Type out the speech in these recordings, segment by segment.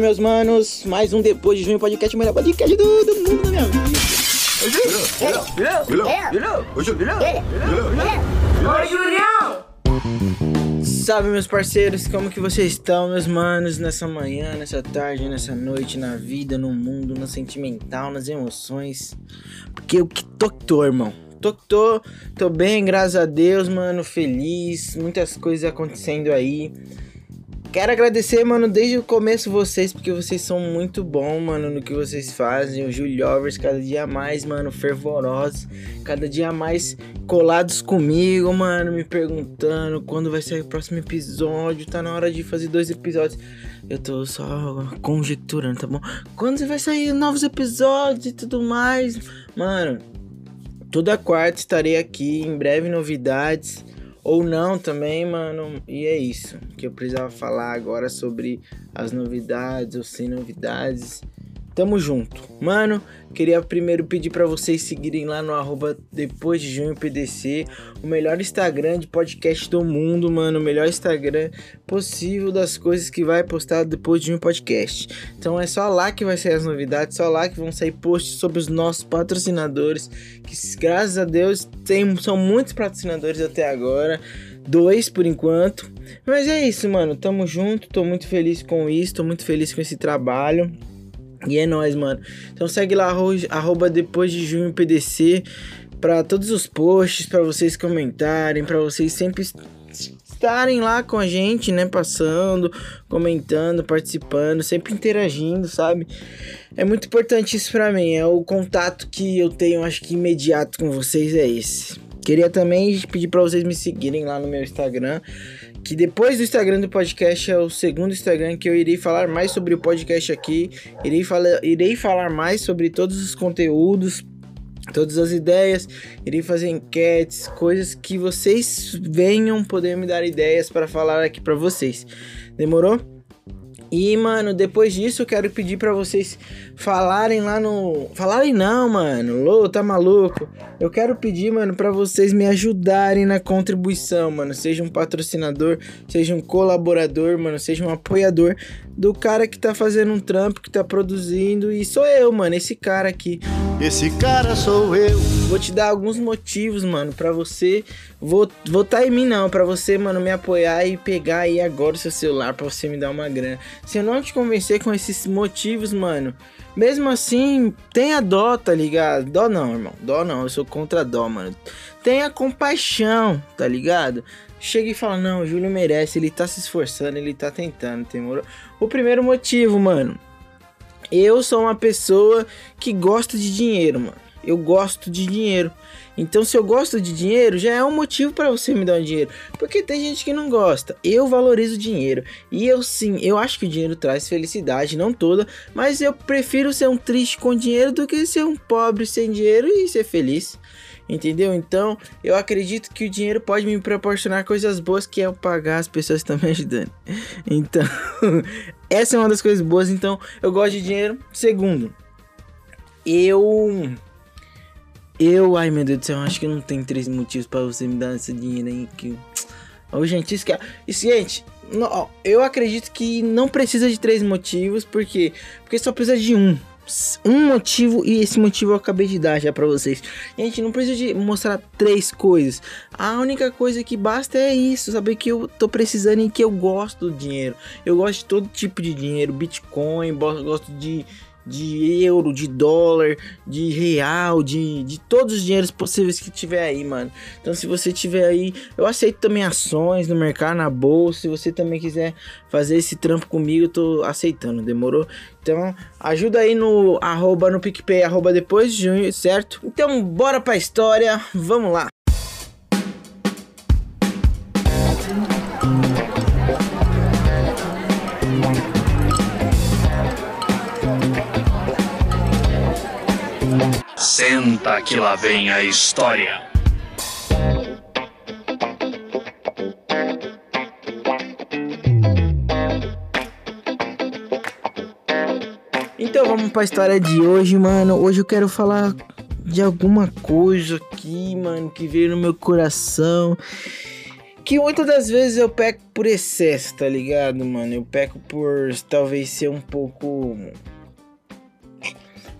Meus manos! Mais um Depois de Junho Podcast, melhor podcast do, do mundo. Ô, Julião! Salve, meus parceiros! Como que vocês estão, meus manos? Nessa manhã, nessa tarde, nessa noite, na vida, no mundo, no sentimental, nas emoções. Porque eu que tô tô, irmão. Tô tô, tô bem, graças a Deus, mano. Feliz, muitas coisas acontecendo aí. Quero agradecer, mano, desde o começo vocês, porque vocês são muito bons, mano, no que vocês fazem. O Juliovers, cada dia mais, mano, fervorosos. Cada dia mais colados comigo, mano, me perguntando quando vai sair o próximo episódio. Tá na hora de fazer dois episódios. Eu tô só conjecturando, tá bom? Quando vai sair novos episódios e tudo mais. Mano, toda quarta estarei aqui, em breve novidades. Ou não também, mano. E é isso que eu precisava falar agora sobre as novidades ou sem novidades. Tamo junto. Mano, queria primeiro pedir para vocês seguirem lá no arroba depois de junho PDC, o melhor Instagram de podcast do mundo, mano, o melhor Instagram possível das coisas que vai postar depois de junho podcast. Então é só lá que vai sair as novidades, só lá que vão sair posts sobre os nossos patrocinadores, que graças a Deus tem, são muitos patrocinadores até agora dois por enquanto. Mas é isso, mano. Tamo junto, tô muito feliz com isso, tô muito feliz com esse trabalho. E é nóis, mano. Então segue lá, arroba depois de junho PDC, para todos os posts, para vocês comentarem, para vocês sempre estarem lá com a gente, né? Passando, comentando, participando, sempre interagindo, sabe? É muito importante isso pra mim. É o contato que eu tenho, acho que imediato com vocês é esse. Queria também pedir para vocês me seguirem lá no meu Instagram que depois do Instagram do podcast é o segundo Instagram que eu irei falar mais sobre o podcast aqui. Irei, falar, irei falar mais sobre todos os conteúdos, todas as ideias. Irei fazer enquetes, coisas que vocês venham poder me dar ideias para falar aqui para vocês. Demorou? E, mano, depois disso eu quero pedir para vocês falarem lá no. Falarem não, mano. Lô, tá maluco? Eu quero pedir, mano, para vocês me ajudarem na contribuição, mano. Seja um patrocinador, seja um colaborador, mano, seja um apoiador do cara que tá fazendo um trampo, que tá produzindo. E sou eu, mano, esse cara aqui. Esse cara sou eu. Vou te dar alguns motivos, mano, para você votar em mim não, para você, mano, me apoiar e pegar aí agora o seu celular para você me dar uma grana. Se eu não te convencer com esses motivos, mano, mesmo assim, tenha dó, tá ligado? Dó não, irmão. Dó não, eu sou contra dó, mano. Tenha compaixão, tá ligado? Chega e fala, não, o Júlio merece, ele tá se esforçando, ele tá tentando, temor. O primeiro motivo, mano. Eu sou uma pessoa que gosta de dinheiro, mano. Eu gosto de dinheiro. Então, se eu gosto de dinheiro, já é um motivo para você me dar um dinheiro. Porque tem gente que não gosta. Eu valorizo dinheiro. E eu sim, eu acho que o dinheiro traz felicidade, não toda. Mas eu prefiro ser um triste com dinheiro do que ser um pobre sem dinheiro e ser feliz. Entendeu? Então, eu acredito que o dinheiro pode me proporcionar coisas boas que é eu pagar as pessoas que estão me ajudando. Então, essa é uma das coisas boas. Então, eu gosto de dinheiro. Segundo, eu. Eu, ai meu Deus do céu, acho que não tem três motivos para você me dar esse dinheiro aí. Que... Oh, gente, isso que. É, gente, não, eu acredito que não precisa de três motivos, porque porque só precisa de um um motivo e esse motivo eu acabei de dar já para vocês. Gente, não precisa de mostrar três coisas. A única coisa que basta é isso, saber que eu tô precisando e que eu gosto do dinheiro. Eu gosto de todo tipo de dinheiro, Bitcoin, gosto de de euro, de dólar, de real, de, de todos os dinheiros possíveis que tiver aí, mano. Então, se você tiver aí, eu aceito também ações no mercado, na bolsa. Se você também quiser fazer esse trampo comigo, eu tô aceitando, demorou? Então, ajuda aí no arroba no PicPay, arroba depois de junho, certo? Então, bora pra história, vamos lá. Senta que lá vem a história. Então vamos para a história de hoje, mano. Hoje eu quero falar de alguma coisa aqui, mano, que veio no meu coração que muitas das vezes eu peco por excesso, tá ligado, mano? Eu peco por talvez ser um pouco.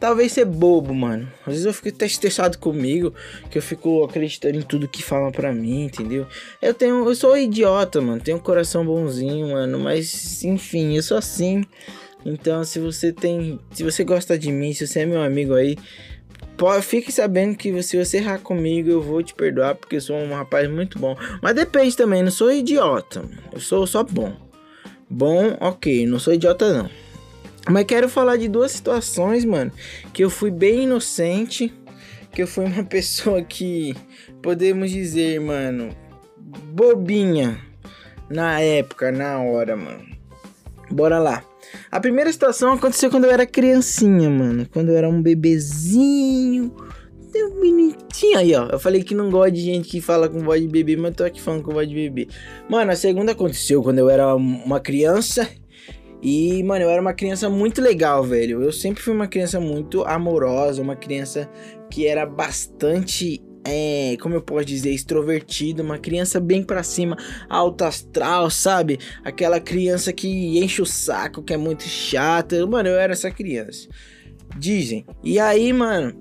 Talvez ser bobo, mano. Às vezes eu fico até estressado comigo, que eu fico acreditando em tudo que falam pra mim, entendeu? Eu tenho. Eu sou idiota, mano. Tenho um coração bonzinho, mano. Mas, enfim, eu sou assim. Então, se você tem. Se você gosta de mim, se você é meu amigo aí, fique sabendo que se você errar comigo, eu vou te perdoar, porque eu sou um rapaz muito bom. Mas depende também, não sou idiota. Eu sou só bom. Bom, ok, não sou idiota não. Mas quero falar de duas situações, mano, que eu fui bem inocente, que eu fui uma pessoa que podemos dizer, mano, bobinha na época, na hora, mano. Bora lá. A primeira situação aconteceu quando eu era criancinha, mano. Quando eu era um bebezinho. Tão bonitinho aí, ó. Eu falei que não gosto de gente que fala com voz de bebê, mas tô aqui falando com voz de bebê. Mano, a segunda aconteceu quando eu era uma criança. E, mano, eu era uma criança muito legal, velho. Eu sempre fui uma criança muito amorosa, uma criança que era bastante é, como eu posso dizer, extrovertido, uma criança bem pra cima, alto astral, sabe? Aquela criança que enche o saco, que é muito chata. Mano, eu era essa criança. Dizem. E aí, mano,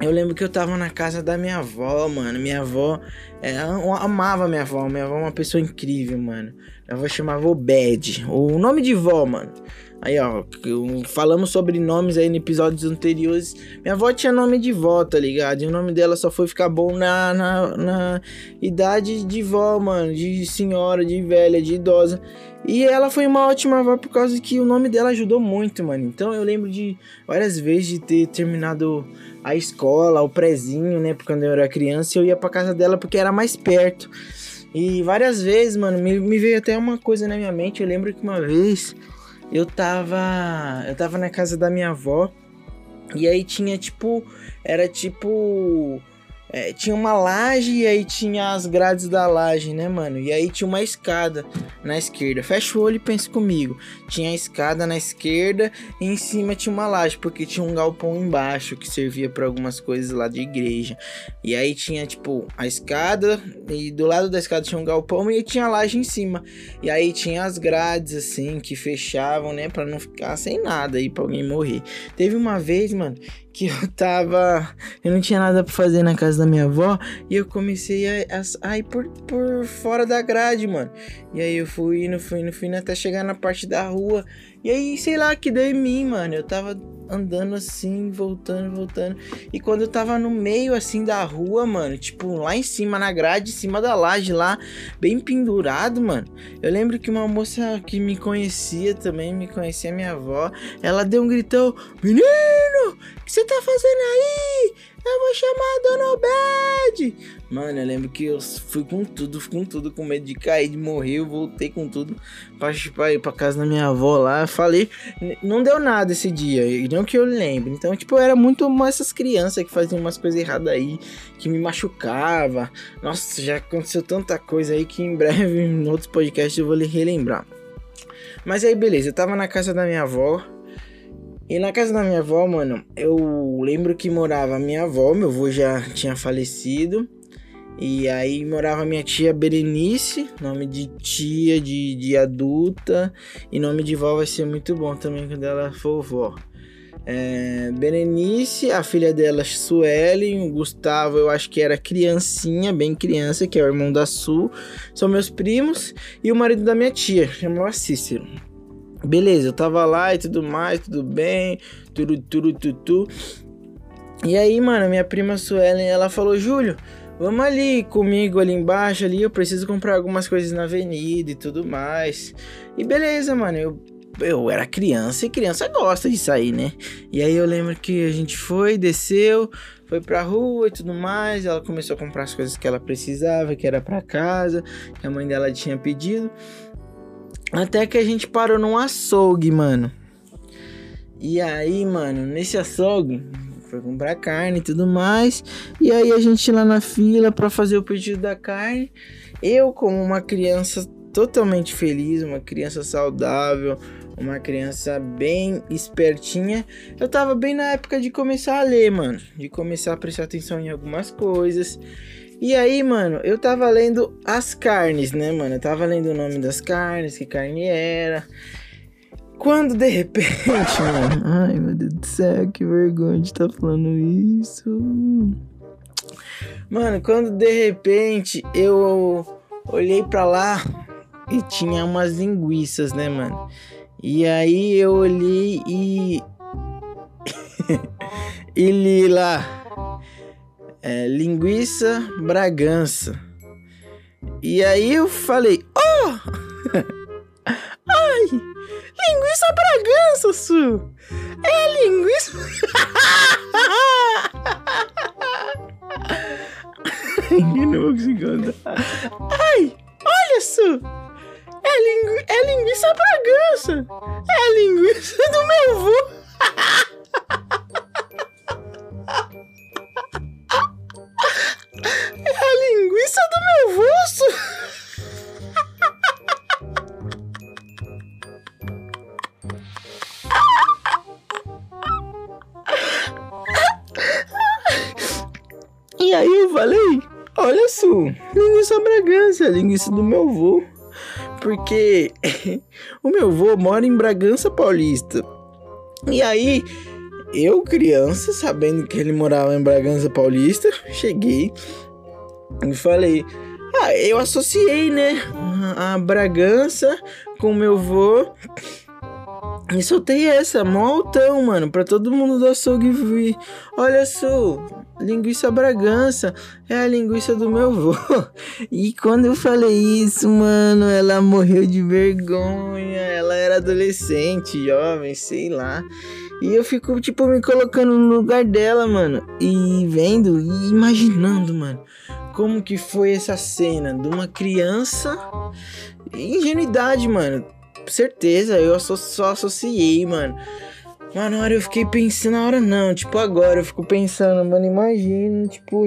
eu lembro que eu tava na casa da minha avó, mano. Minha avó, eu amava minha avó. Minha avó é uma pessoa incrível, mano. Avó chamava Obed. O nome de vó, mano. Aí, ó, falamos sobre nomes aí em episódios anteriores. Minha avó tinha nome de vó, tá ligado? E o nome dela só foi ficar bom na, na, na idade de vó, mano. De senhora, de velha, de idosa. E ela foi uma ótima avó por causa que o nome dela ajudou muito, mano. Então eu lembro de várias vezes de ter terminado a escola, o prezinho, né? Porque quando eu era criança eu ia pra casa dela porque era mais perto. E várias vezes, mano, me, me veio até uma coisa na minha mente. Eu lembro que uma vez eu tava. Eu tava na casa da minha avó. E aí tinha tipo. Era tipo. É, tinha uma laje e aí tinha as grades da laje, né, mano? E aí tinha uma escada na esquerda. Fecha o olho e pensa comigo. Tinha a escada na esquerda e em cima tinha uma laje, porque tinha um galpão embaixo que servia para algumas coisas lá de igreja. E aí tinha, tipo, a escada e do lado da escada tinha um galpão e tinha a laje em cima. E aí tinha as grades, assim, que fechavam, né, para não ficar sem nada aí pra alguém morrer. Teve uma vez, mano, que eu tava. Eu não tinha nada pra fazer na casa da minha avó. E eu comecei a, a, a, ir por, por fora da grade, mano. E aí eu fui indo, fui indo, fui indo até chegar na parte da rua. E aí, sei lá, que deu em mim, mano. Eu tava andando assim, voltando, voltando. E quando eu tava no meio assim da rua, mano, tipo lá em cima na grade, em cima da laje lá, bem pendurado, mano. Eu lembro que uma moça que me conhecia também, me conhecia minha avó, ela deu um gritão: "Menino, o que você tá fazendo aí? Eu vou chamar a Dona Obed. Mano, eu lembro que eu fui com tudo, com tudo, com medo de cair, de morrer. Eu voltei com tudo pra, pra ir pra casa da minha avó lá. Falei, não deu nada esse dia, não que eu lembre. Então, tipo, eu era muito essas crianças que faziam umas coisas erradas aí, que me machucava. Nossa, já aconteceu tanta coisa aí que em breve, em outros podcasts, eu vou lhe relembrar. Mas aí, beleza, eu tava na casa da minha avó. E na casa da minha avó, mano, eu lembro que morava minha avó, meu avô já tinha falecido. E aí morava minha tia Berenice, nome de tia, de, de adulta. E nome de vó vai ser muito bom também quando ela for vó. É, Berenice, a filha dela, Suelen, o Gustavo, eu acho que era criancinha, bem criança, que é o irmão da Su, são meus primos, e o marido da minha tia, chamava Cícero. Beleza, eu tava lá e tudo mais, tudo bem, tudo, tudo, tudo, E aí, mano, minha prima Suelen, ela falou, Júlio, vamos ali comigo ali embaixo ali, eu preciso comprar algumas coisas na avenida e tudo mais. E beleza, mano, eu, eu era criança e criança gosta de sair, né? E aí eu lembro que a gente foi, desceu, foi pra rua e tudo mais, ela começou a comprar as coisas que ela precisava, que era para casa, que a mãe dela tinha pedido. Até que a gente parou num açougue, mano. E aí, mano, nesse açougue, foi comprar carne e tudo mais. E aí a gente lá na fila para fazer o pedido da carne. Eu, como uma criança totalmente feliz, uma criança saudável, uma criança bem espertinha, eu tava bem na época de começar a ler, mano. De começar a prestar atenção em algumas coisas. E aí, mano, eu tava lendo as carnes, né, mano? Eu tava lendo o nome das carnes, que carne era. Quando de repente, mano. Ai, meu Deus do céu, que vergonha de estar tá falando isso. Mano, quando de repente eu olhei pra lá e tinha umas linguiças, né, mano? E aí eu olhei e. e li lá. É, linguiça Bragança. E aí eu falei, oh! Ai! Linguiça Bragança, Su! É linguiça. Eu não vou conseguir contar. Ai! Olha, Su! É, lingu... é linguiça Bragança! É linguiça do meu avô! É a linguiça do meu avô! E aí eu falei, olha só, linguiça Bragança, linguiça do meu avô. Porque o meu avô mora em Bragança Paulista. E aí, eu criança, sabendo que ele morava em Bragança Paulista, cheguei e falei, ah, eu associei, né, a Bragança com meu avô e soltei essa, mó altão, mano, pra todo mundo do açougue vir. Olha só, linguiça Bragança, é a linguiça do meu avô. E quando eu falei isso, mano, ela morreu de vergonha. Ela era adolescente, jovem, sei lá. E eu fico, tipo, me colocando no lugar dela, mano. E vendo e imaginando, mano. Como que foi essa cena de uma criança. Ingenuidade, mano certeza, eu só, associei, mano. Mas na hora eu fiquei pensando, na hora não, tipo agora eu fico pensando, mano, imagina, tipo,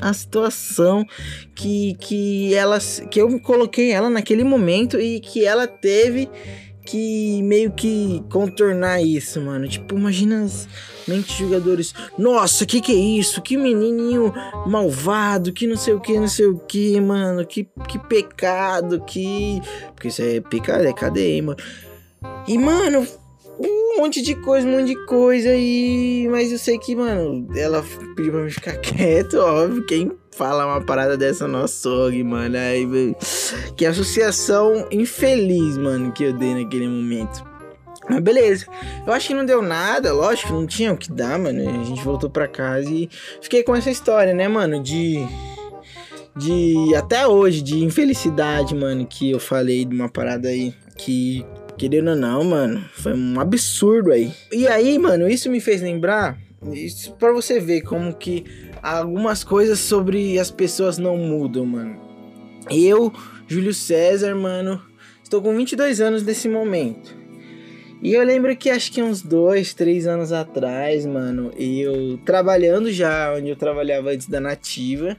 a situação que, que ela, que eu coloquei ela naquele momento e que ela teve que meio que contornar isso, mano. Tipo, imagina as mentes jogadores. Nossa, que que é isso? Que menininho malvado, que não sei o que, não sei o que, mano. Que, que pecado, que. Porque isso é pecado, é cadeia, mano. E, mano, um monte de coisa, um monte de coisa e. Mas eu sei que, mano, ela pediu pra mim ficar quieto, óbvio. Quem fala uma parada dessa no açougue, mano. Aí, que associação infeliz, mano, que eu dei naquele momento. Mas beleza. Eu acho que não deu nada, lógico, não tinha o que dar, mano. A gente voltou pra casa e fiquei com essa história, né, mano, de de até hoje de infelicidade, mano, que eu falei de uma parada aí que querendo ou não, mano, foi um absurdo aí. E aí, mano, isso me fez lembrar isso para você ver como que algumas coisas sobre as pessoas não mudam, mano. Eu, Júlio César, mano, estou com 22 anos nesse momento. E eu lembro que acho que uns dois, três anos atrás, mano, eu trabalhando já onde eu trabalhava antes da Nativa,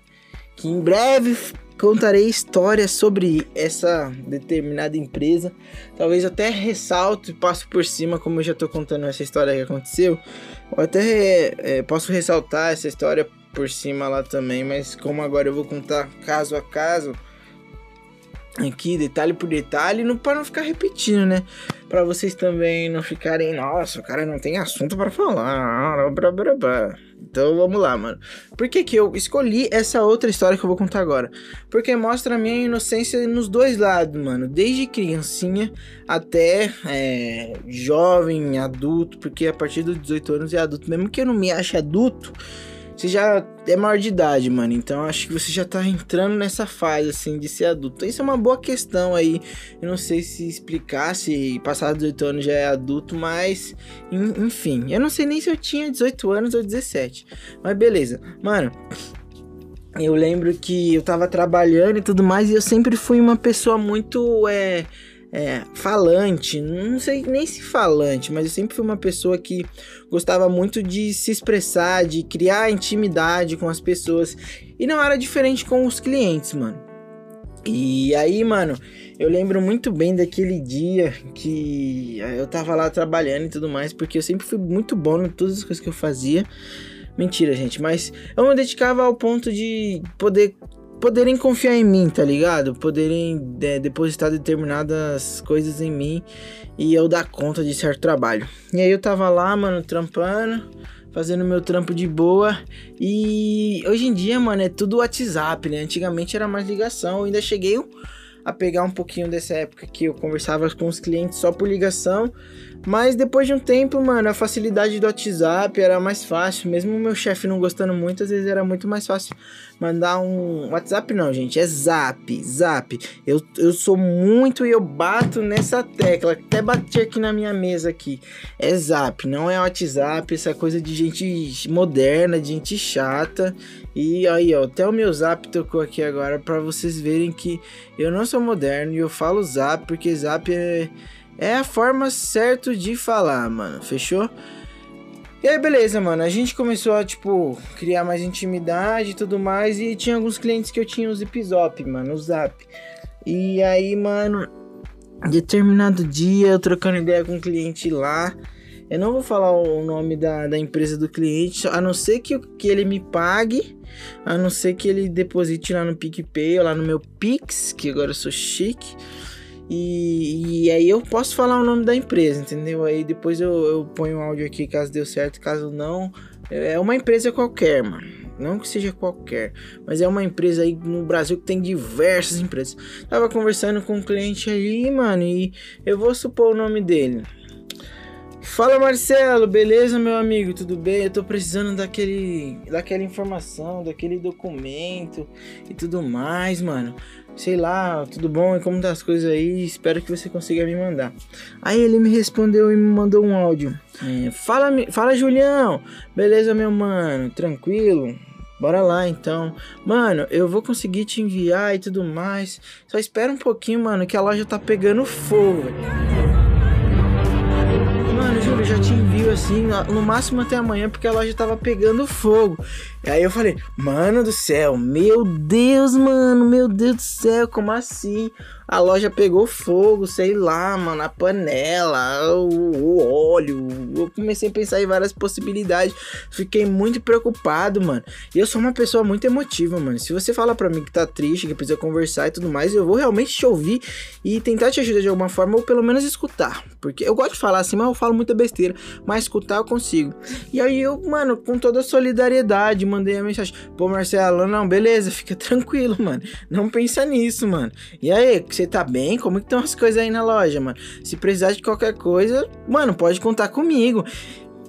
que em breve contarei histórias sobre essa determinada empresa. Talvez até ressalto e passo por cima, como eu já tô contando essa história que aconteceu. Ou até é, posso ressaltar essa história por cima lá também, mas como agora eu vou contar caso a caso, aqui detalhe por detalhe, não para não ficar repetindo, né? Para vocês também não ficarem, nossa, o cara não tem assunto para falar. Blá, blá, blá. Então vamos lá, mano. Por que, que eu escolhi essa outra história que eu vou contar agora? Porque mostra a minha inocência nos dois lados, mano. Desde criancinha até é, jovem, adulto. Porque a partir dos 18 anos é adulto. Mesmo que eu não me ache adulto, você já é maior de idade, mano. Então acho que você já tá entrando nessa fase, assim, de ser adulto. Isso é uma boa questão aí. Eu não sei se explicar se passar 18 anos já é adulto, mas. Enfim, eu não sei nem se eu tinha 18 anos ou 17. Mas beleza. Mano, eu lembro que eu tava trabalhando e tudo mais, e eu sempre fui uma pessoa muito. É, é, falante, não sei nem se falante, mas eu sempre fui uma pessoa que gostava muito de se expressar, de criar intimidade com as pessoas. E não era diferente com os clientes, mano. E aí, mano, eu lembro muito bem daquele dia que eu tava lá trabalhando e tudo mais, porque eu sempre fui muito bom em todas as coisas que eu fazia. Mentira, gente, mas eu me dedicava ao ponto de poder poderem confiar em mim, tá ligado? Poderem é, depositar determinadas coisas em mim e eu dar conta de certo trabalho. E aí eu tava lá, mano, trampando, fazendo meu trampo de boa. E hoje em dia, mano, é tudo WhatsApp, né? Antigamente era mais ligação. Eu ainda cheguei a pegar um pouquinho dessa época que eu conversava com os clientes só por ligação. Mas depois de um tempo, mano, a facilidade do WhatsApp era mais fácil. Mesmo o meu chefe não gostando muito, às vezes era muito mais fácil mandar um WhatsApp, não, gente. É zap, zap. Eu, eu sou muito e eu bato nessa tecla. Até bati aqui na minha mesa aqui. É zap, não é WhatsApp, essa coisa de gente moderna, de gente chata. E aí, ó, até o meu zap tocou aqui agora para vocês verem que eu não sou moderno e eu falo zap porque zap é é a forma certa de falar, mano. Fechou? E aí, beleza, mano. A gente começou a, tipo, criar mais intimidade e tudo mais. E tinha alguns clientes que eu tinha o Zip Zop, mano, o Zap. E aí, mano, determinado dia, eu trocando ideia com um cliente lá. Eu não vou falar o nome da, da empresa do cliente, a não ser que, que ele me pague, a não ser que ele deposite lá no PicPay ou lá no meu Pix, que agora eu sou chique. E, e, aí eu posso falar o nome da empresa, entendeu? Aí depois eu, eu ponho o áudio aqui caso deu certo, caso não. É uma empresa qualquer, mano. Não que seja qualquer, mas é uma empresa aí no Brasil que tem diversas empresas. Tava conversando com um cliente aí, mano, e eu vou supor o nome dele. Fala Marcelo, beleza meu amigo? Tudo bem? Eu tô precisando daquele daquela informação, daquele documento e tudo mais, mano sei lá, tudo bom e como tá as coisas aí, espero que você consiga me mandar. Aí ele me respondeu e me mandou um áudio. É, fala, fala Julião, beleza meu mano, tranquilo? Bora lá então. Mano, eu vou conseguir te enviar e tudo mais. Só espera um pouquinho, mano, que a loja tá pegando fogo. Mano, assim, no máximo até amanhã, porque a loja tava pegando fogo. E aí eu falei, mano do céu, meu Deus, mano, meu Deus do céu, como assim? A loja pegou fogo, sei lá, mano, a panela, o, o, óleo. Eu comecei a pensar em várias possibilidades. Fiquei muito preocupado, mano. E eu sou uma pessoa muito emotiva, mano. Se você fala pra mim que tá triste, que precisa conversar e tudo mais, eu vou realmente te ouvir e tentar te ajudar de alguma forma, ou pelo menos escutar. Porque eu gosto de falar assim, mas eu falo muita besteira. Mas escutar eu consigo. E aí eu, mano, com toda a solidariedade, mandei a mensagem. Pô, Marcelo, não, beleza, fica tranquilo, mano. Não pensa nisso, mano. E aí, você tá bem? Como que estão as coisas aí na loja, mano? Se precisar de qualquer coisa, mano, pode contar comigo.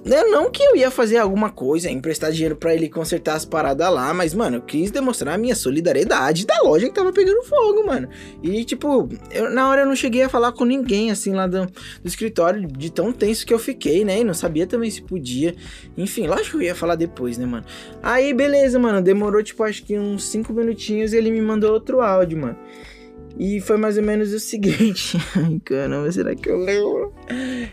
Né, não que eu ia fazer alguma coisa, emprestar dinheiro para ele consertar as paradas lá, mas, mano, eu quis demonstrar a minha solidariedade da loja que tava pegando fogo, mano. E, tipo, eu, na hora eu não cheguei a falar com ninguém, assim, lá do, do escritório, de tão tenso que eu fiquei, né? E não sabia também se podia. Enfim, lógico que eu ia falar depois, né, mano? Aí, beleza, mano, demorou, tipo, acho que uns 5 minutinhos e ele me mandou outro áudio, mano. E foi mais ou menos o seguinte. Ai, caramba, será que eu lembro?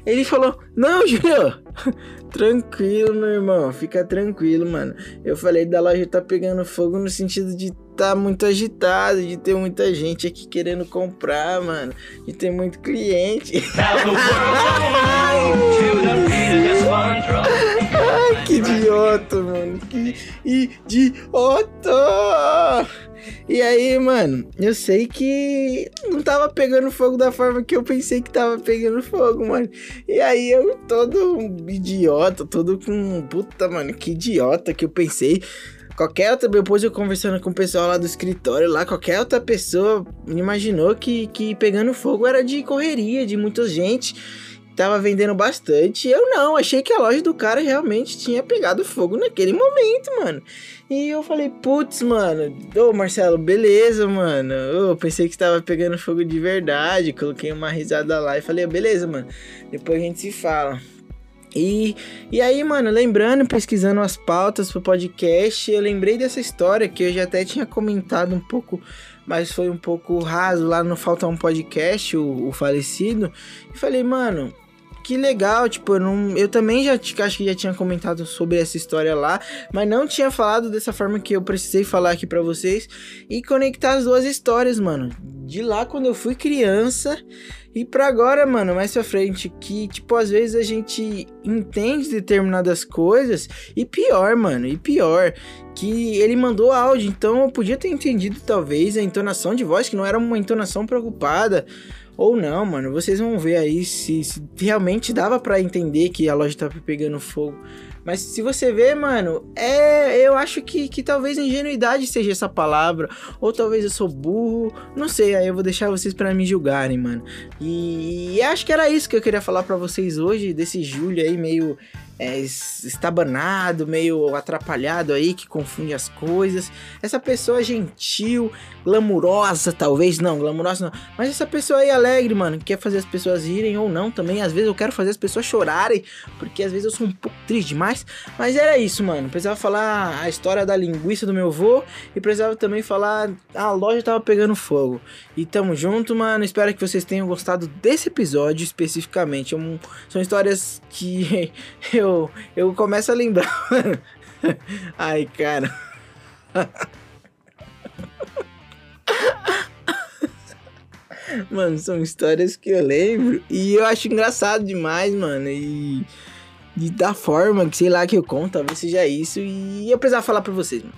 Ele falou: Não, Júlio, tranquilo, meu irmão, fica tranquilo, mano. Eu falei da loja tá pegando fogo no sentido de tá muito agitado, de ter muita gente aqui querendo comprar, mano, de ter muito cliente. Ai, que idiota, mano, que idiota! E aí, mano, eu sei que não tava pegando fogo da forma que eu pensei que tava pegando fogo, mano. E aí eu todo idiota, todo com. Puta, mano, que idiota que eu pensei. Qualquer outra, depois eu conversando com o pessoal lá do escritório, lá, qualquer outra pessoa imaginou que, que pegando fogo era de correria, de muita gente tava vendendo bastante. Eu não, achei que a loja do cara realmente tinha pegado fogo naquele momento, mano. E eu falei, putz, mano, ô Marcelo, beleza, mano. Eu pensei que estava pegando fogo de verdade. Coloquei uma risada lá e falei, beleza, mano. Depois a gente se fala. E, e aí, mano, lembrando, pesquisando as pautas pro podcast, eu lembrei dessa história que eu já até tinha comentado um pouco, mas foi um pouco raso lá no Falta um Podcast, o, o falecido. E falei, mano, que legal, tipo, eu, não, eu também já acho que já tinha comentado sobre essa história lá, mas não tinha falado dessa forma que eu precisei falar aqui para vocês e conectar as duas histórias, mano. De lá quando eu fui criança E pra agora, mano, mais pra frente, que, tipo, às vezes a gente entende determinadas coisas e pior, mano, e pior, que ele mandou áudio, então eu podia ter entendido talvez a entonação de voz, que não era uma entonação preocupada. Ou não, mano, vocês vão ver aí se, se realmente dava para entender que a loja tava pegando fogo. Mas se você vê, mano, é. Eu acho que, que talvez ingenuidade seja essa palavra. Ou talvez eu sou burro. Não sei, aí eu vou deixar vocês para me julgarem, mano. E, e, acho que era isso que eu queria falar para vocês hoje, desse Júlio aí meio é, estabanado, meio atrapalhado aí, que confunde as coisas. Essa pessoa gentil, glamurosa, talvez, não, glamurosa não. Mas essa pessoa aí alegre, mano, quer fazer as pessoas rirem ou não também. Às vezes eu quero fazer as pessoas chorarem, porque às vezes eu sou um pouco triste demais. Mas era isso, mano. Precisava falar a história da linguiça do meu avô e precisava também falar a loja tava pegando fogo. E tamo junto, mano. Espero que vocês tenham gostado desse episódio especificamente. É são histórias que eu eu, eu começo a lembrar. Ai, cara. Mano, são histórias que eu lembro e eu acho engraçado demais, mano. E, e da forma que, sei lá, que eu conto, talvez seja isso. E eu precisava falar pra vocês, mano.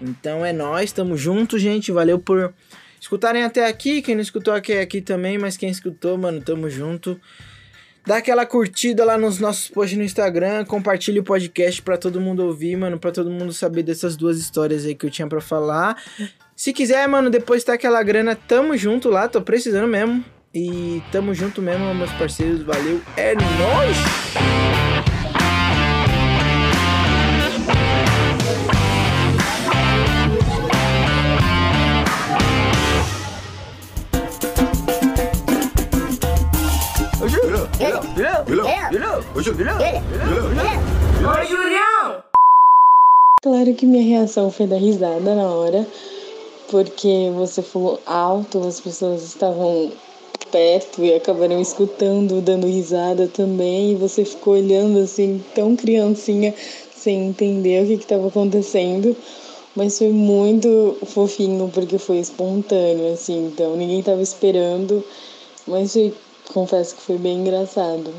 Então é nós, tamo junto, gente. Valeu por escutarem até aqui. Quem não escutou aqui, aqui também, mas quem escutou, mano, tamo junto. Dá aquela curtida lá nos nossos posts no Instagram, compartilha o podcast para todo mundo ouvir, mano, para todo mundo saber dessas duas histórias aí que eu tinha para falar. Se quiser, mano, depois tá aquela grana, tamo junto lá, tô precisando mesmo. E tamo junto mesmo, meus parceiros, valeu, é nóis! Que minha reação foi dar risada na hora, porque você falou alto, as pessoas estavam perto e acabaram escutando, dando risada também, e você ficou olhando assim, tão criancinha, sem entender o que estava acontecendo. Mas foi muito fofinho porque foi espontâneo, assim, então ninguém estava esperando. Mas foi, confesso que foi bem engraçado.